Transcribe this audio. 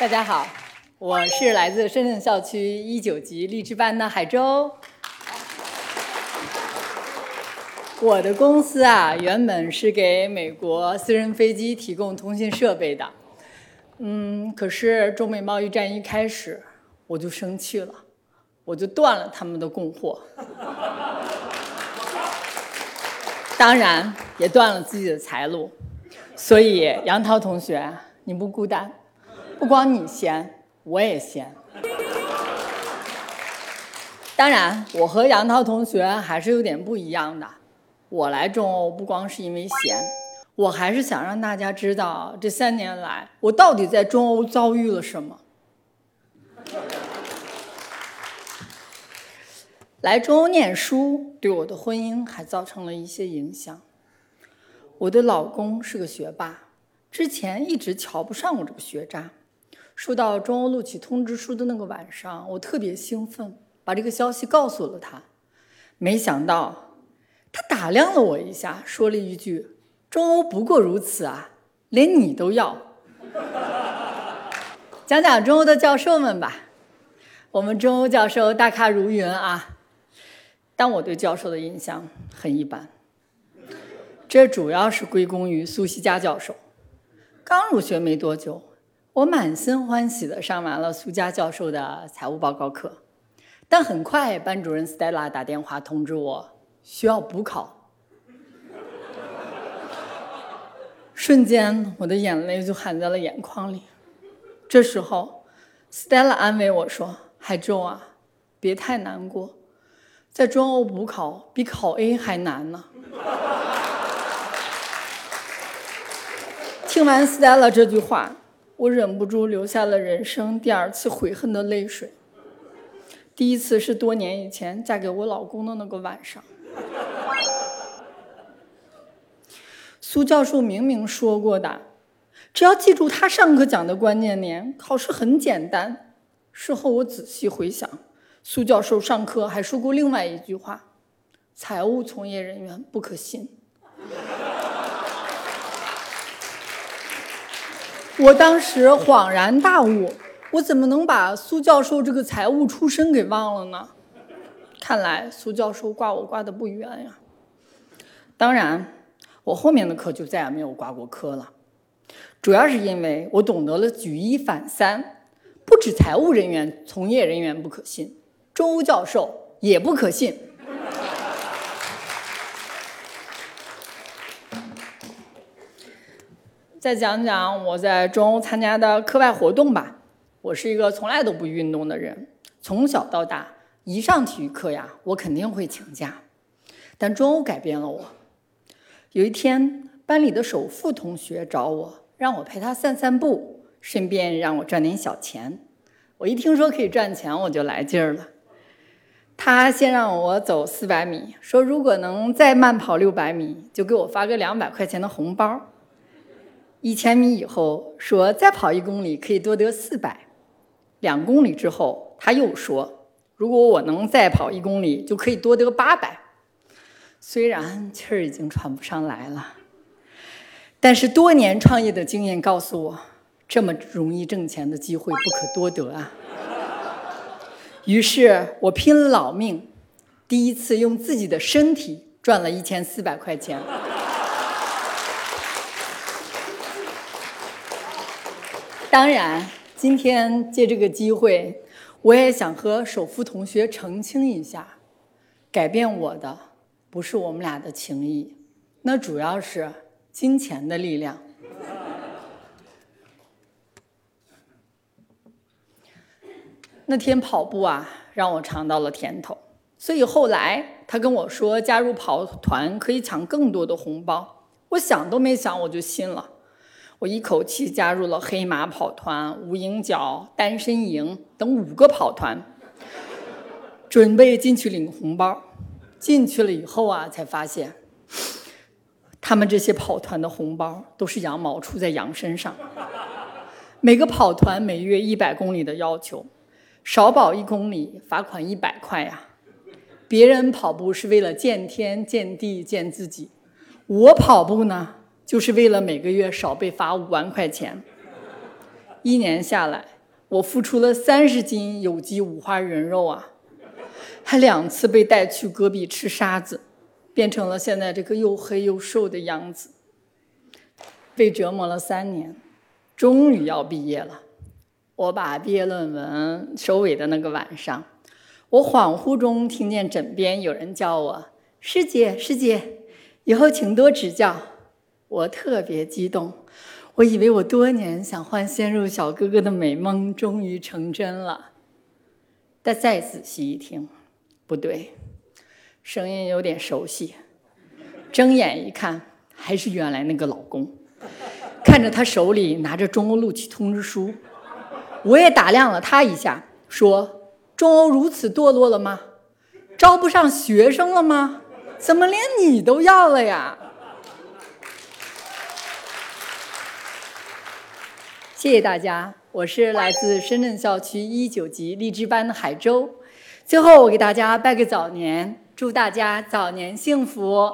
大家好，我是来自深圳校区一九级励志班的海舟。我的公司啊，原本是给美国私人飞机提供通信设备的。嗯，可是中美贸易战一开始，我就生气了，我就断了他们的供货，当然也断了自己的财路。所以杨涛同学，你不孤单，不光你闲，我也闲。当然，我和杨涛同学还是有点不一样的。我来中欧不光是因为闲，我还是想让大家知道这三年来我到底在中欧遭遇了什么。来中欧念书对我的婚姻还造成了一些影响。我的老公是个学霸，之前一直瞧不上我这个学渣。收到中欧录取通知书的那个晚上，我特别兴奋，把这个消息告诉了他。没想到，他打量了我一下，说了一句：“中欧不过如此啊，连你都要。”讲讲中欧的教授们吧。我们中欧教授大咖如云啊，但我对教授的印象很一般。这主要是归功于苏西佳教授。刚入学没多久，我满心欢喜的上完了苏佳教授的财务报告课，但很快班主任 Stella 打电话通知我需要补考，瞬间我的眼泪就含在了眼眶里。这时候，Stella 安慰我说：“海舟啊，别太难过，在中欧补考比考 A 还难呢。”听完 Stella 这句话，我忍不住流下了人生第二次悔恨的泪水。第一次是多年以前嫁给我老公的那个晚上。苏教授明明说过的，只要记住他上课讲的关键点，考试很简单。事后我仔细回想，苏教授上课还说过另外一句话：财务从业人员不可信。我当时恍然大悟，我怎么能把苏教授这个财务出身给忘了呢？看来苏教授挂我挂的不冤呀。当然，我后面的课就再也没有挂过科了，主要是因为我懂得了举一反三，不止财务人员从业人员不可信，周教授也不可信。再讲讲我在中欧参加的课外活动吧。我是一个从来都不运动的人，从小到大一上体育课呀，我肯定会请假。但中欧改变了我。有一天，班里的首富同学找我，让我陪他散散步，顺便让我赚点小钱。我一听说可以赚钱，我就来劲儿了。他先让我走四百米，说如果能再慢跑六百米，就给我发个两百块钱的红包。一千米以后说再跑一公里可以多得四百，两公里之后他又说，如果我能再跑一公里就可以多得八百。虽然气儿已经喘不上来了，但是多年创业的经验告诉我，这么容易挣钱的机会不可多得啊。于是我拼了老命，第一次用自己的身体赚了一千四百块钱。当然，今天借这个机会，我也想和首富同学澄清一下：改变我的不是我们俩的情谊，那主要是金钱的力量。那天跑步啊，让我尝到了甜头，所以后来他跟我说加入跑团可以抢更多的红包，我想都没想我就信了。我一口气加入了黑马跑团、无影脚、单身营等五个跑团，准备进去领红包。进去了以后啊，才发现他们这些跑团的红包都是羊毛出在羊身上。每个跑团每月一百公里的要求，少跑一公里罚款一百块呀。别人跑步是为了见天、见地、见自己，我跑步呢？就是为了每个月少被罚五万块钱。一年下来，我付出了三十斤有机五花人肉啊，还两次被带去戈壁吃沙子，变成了现在这个又黑又瘦的样子。被折磨了三年，终于要毕业了。我把毕业论文收尾的那个晚上，我恍惚中听见枕边有人叫我“师姐，师姐”，以后请多指教。我特别激动，我以为我多年想换鲜肉小哥哥的美梦终于成真了。但再仔细一听，不对，声音有点熟悉。睁眼一看，还是原来那个老公。看着他手里拿着中欧录取通知书，我也打量了他一下，说：“中欧如此堕落了吗？招不上学生了吗？怎么连你都要了呀？”谢谢大家，我是来自深圳校区一九级励志班的海洲。最后，我给大家拜个早年，祝大家早年幸福。